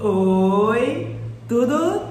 Oi, tudo?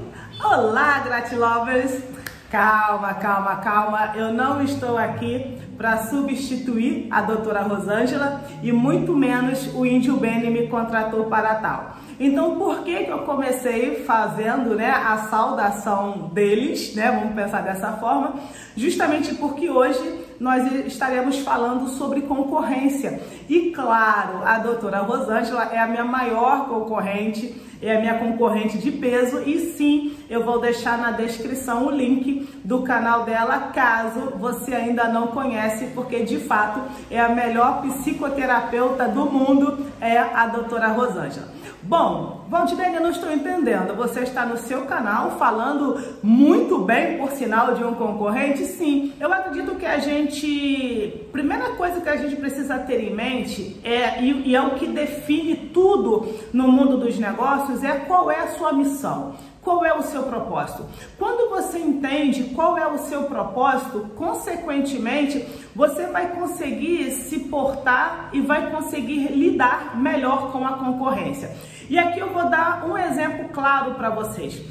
Olá, Gratilovers! Calma, calma, calma, eu não estou aqui para substituir a doutora Rosângela e muito menos o Índio Beni me contratou para tal. Então, por que, que eu comecei fazendo né, a saudação deles, né? Vamos pensar dessa forma, justamente porque hoje nós estaremos falando sobre concorrência. E claro, a doutora Rosângela é a minha maior concorrente, é a minha concorrente de peso, e sim, eu vou deixar na descrição o link do canal dela, caso você ainda não conhece, porque de fato é a melhor psicoterapeuta do mundo, é a doutora Rosângela. Bom, Valdinei, eu não estou entendendo. Você está no seu canal falando muito bem, por sinal, de um concorrente? Sim, eu acredito que a gente. Primeira coisa que a gente precisa ter em mente é, e, e é o que define tudo no mundo dos negócios, é qual é a sua missão. Qual é o seu propósito? Quando você entende qual é o seu propósito, consequentemente, você vai conseguir se portar e vai conseguir lidar melhor com a concorrência. E aqui eu vou dar um exemplo claro para vocês.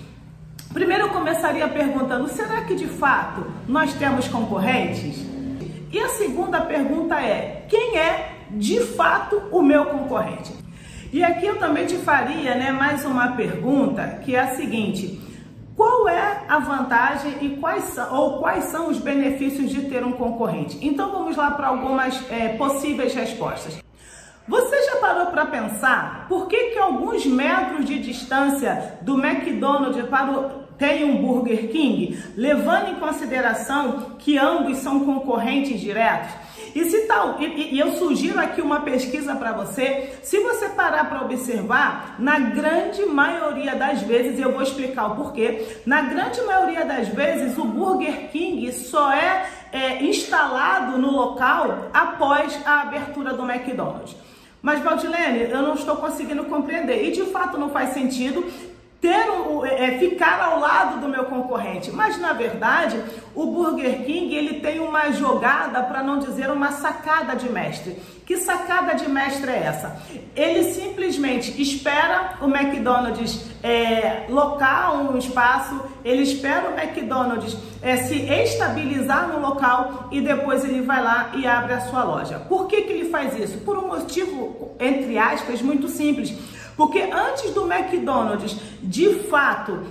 Primeiro eu começaria perguntando: será que de fato nós temos concorrentes? E a segunda pergunta é: quem é de fato o meu concorrente? E aqui eu também te faria né, mais uma pergunta, que é a seguinte: qual é a vantagem e quais são, ou quais são os benefícios de ter um concorrente? Então vamos lá para algumas é, possíveis respostas. Você já parou para pensar por que, que alguns metros de distância do McDonald's para o tem um Burger King, levando em consideração que ambos são concorrentes diretos? E se tal, e, e eu sugiro aqui uma pesquisa para você, se você parar para observar, na grande maioria das vezes, eu vou explicar o porquê, na grande maioria das vezes o Burger King só é, é instalado no local após a abertura do McDonald's. Mas, Valdilene, eu não estou conseguindo compreender. E de fato não faz sentido ter um, é, é, ficar ao lado do meu concorrente. Mas na verdade, o Burger King ele tem uma jogada, para não dizer uma sacada de mestre. Que sacada de mestre é essa? Ele simplesmente espera o McDonald's é, locar um espaço, ele espera o McDonald's é, se estabilizar no local e depois ele vai lá e abre a sua loja. Por que, que ele faz isso? Por um motivo, entre aspas, muito simples porque antes do McDonald's, de fato,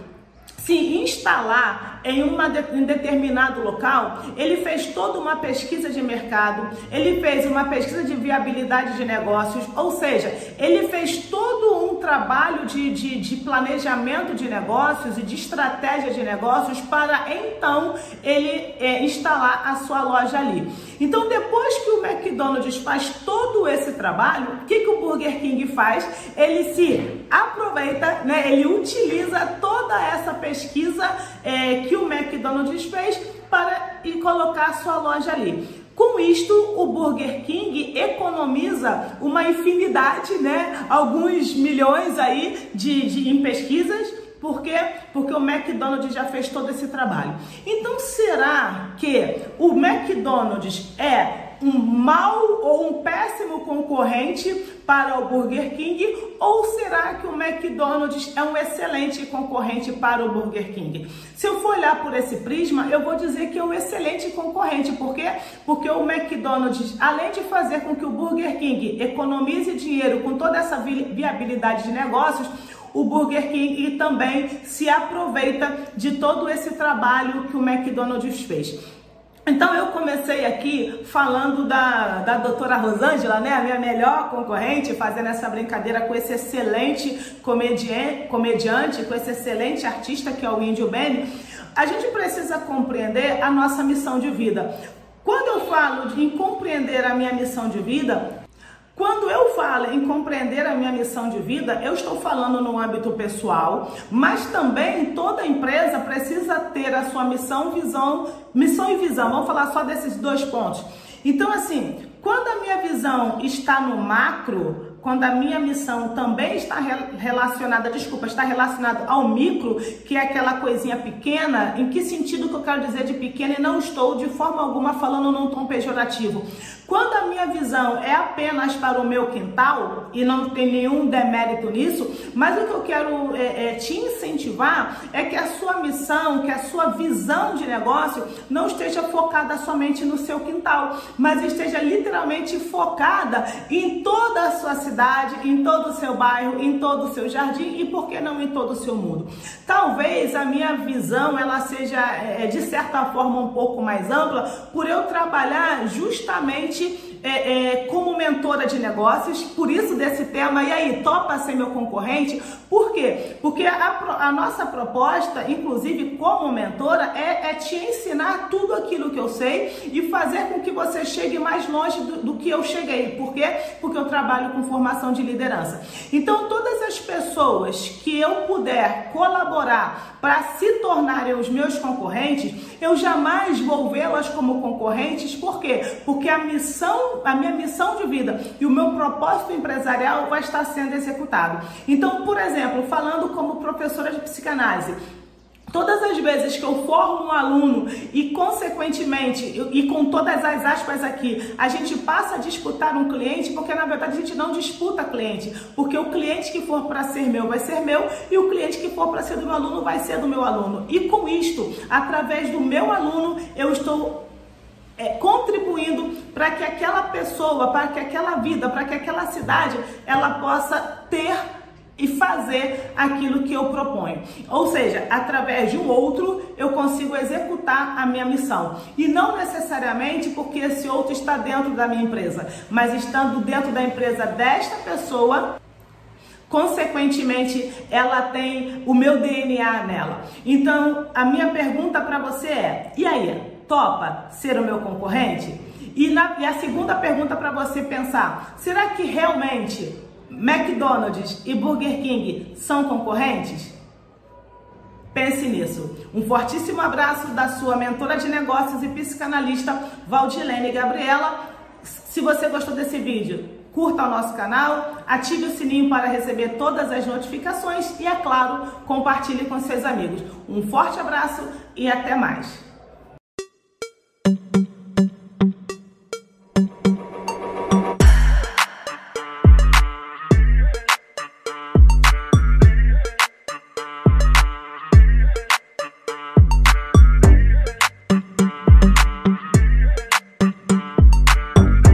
se instalar em, uma, em determinado local, ele fez toda uma pesquisa de mercado, ele fez uma pesquisa de viabilidade de negócios, ou seja, ele fez todo um trabalho de, de, de planejamento de negócios e de estratégia de negócios para então ele é, instalar a sua loja ali. Então, depois que o McDonald's faz todo esse trabalho, o que, que o Burger King faz? Ele se aproveita, né? ele utiliza toda essa pesquisa é, que o McDonald's fez para e colocar sua loja ali. Com isto, o Burger King economiza uma infinidade, né? Alguns milhões aí de, de em pesquisas. Por quê? Porque o McDonald's já fez todo esse trabalho. Então, será que o McDonald's é um mau ou um péssimo concorrente para o Burger King ou será que o McDonald's é um excelente concorrente para o Burger King? Se eu for olhar por esse prisma, eu vou dizer que é um excelente concorrente, por quê? Porque o McDonald's, além de fazer com que o Burger King economize dinheiro com toda essa viabilidade de negócios, o Burger King também se aproveita de todo esse trabalho que o McDonald's fez. Então eu comecei aqui falando da, da doutora Rosângela, né, a minha melhor concorrente, fazendo essa brincadeira com esse excelente comediante, comediante com esse excelente artista que é o Índio Benny. A gente precisa compreender a nossa missão de vida. Quando eu falo em compreender a minha missão de vida, quando eu falo em compreender a minha missão de vida, eu estou falando no âmbito pessoal, mas também toda empresa precisa ter a sua missão, visão, missão e visão. Vamos falar só desses dois pontos. Então, assim, quando a minha visão está no macro, quando a minha missão também está relacionada, desculpa, está relacionada ao micro, que é aquela coisinha pequena, em que sentido que eu quero dizer de pequena e não estou de forma alguma falando num tom pejorativo. Quando a minha visão é apenas para o meu quintal e não tem nenhum demérito nisso, mas o que eu quero é, é, te incentivar é que a sua missão, que a sua visão de negócio não esteja focada somente no seu quintal, mas esteja literalmente focada em toda a sua cidade, em todo o seu bairro, em todo o seu jardim e por que não em todo o seu mundo. Talvez a minha visão ela seja é, de certa forma um pouco mais ampla por eu trabalhar justamente é, é, como mentora de negócios, por isso desse tema, e aí, topa ser meu concorrente? Por quê? Porque a, a nossa proposta, inclusive como mentora, é, é, te ensinar tudo aquilo que eu sei e fazer com que você chegue mais longe do, do que eu cheguei. Por quê? Porque eu trabalho com formação de liderança. Então, todas as pessoas que eu puder colaborar para se tornarem os meus concorrentes, eu jamais vou vê-las como concorrentes. Por quê? Porque a missão, a minha missão de vida e o meu propósito empresarial vai estar sendo executado. Então, por exemplo, falando como professora de psicanálise, Todas as vezes que eu formo um aluno e, consequentemente, e com todas as aspas aqui, a gente passa a disputar um cliente, porque na verdade a gente não disputa cliente, porque o cliente que for para ser meu vai ser meu e o cliente que for para ser do meu aluno vai ser do meu aluno. E com isto, através do meu aluno, eu estou é, contribuindo para que aquela pessoa, para que aquela vida, para que aquela cidade, ela possa ter e fazer aquilo que eu proponho. Ou seja, através de um outro eu consigo executar a minha missão. E não necessariamente porque esse outro está dentro da minha empresa, mas estando dentro da empresa desta pessoa, consequentemente ela tem o meu DNA nela. Então, a minha pergunta para você é: e aí, topa ser o meu concorrente? E, na, e a segunda pergunta para você pensar: será que realmente McDonald's e Burger King são concorrentes? Pense nisso. Um fortíssimo abraço da sua mentora de negócios e psicanalista Valdilene Gabriela. Se você gostou desse vídeo, curta o nosso canal, ative o sininho para receber todas as notificações e, é claro, compartilhe com seus amigos. Um forte abraço e até mais.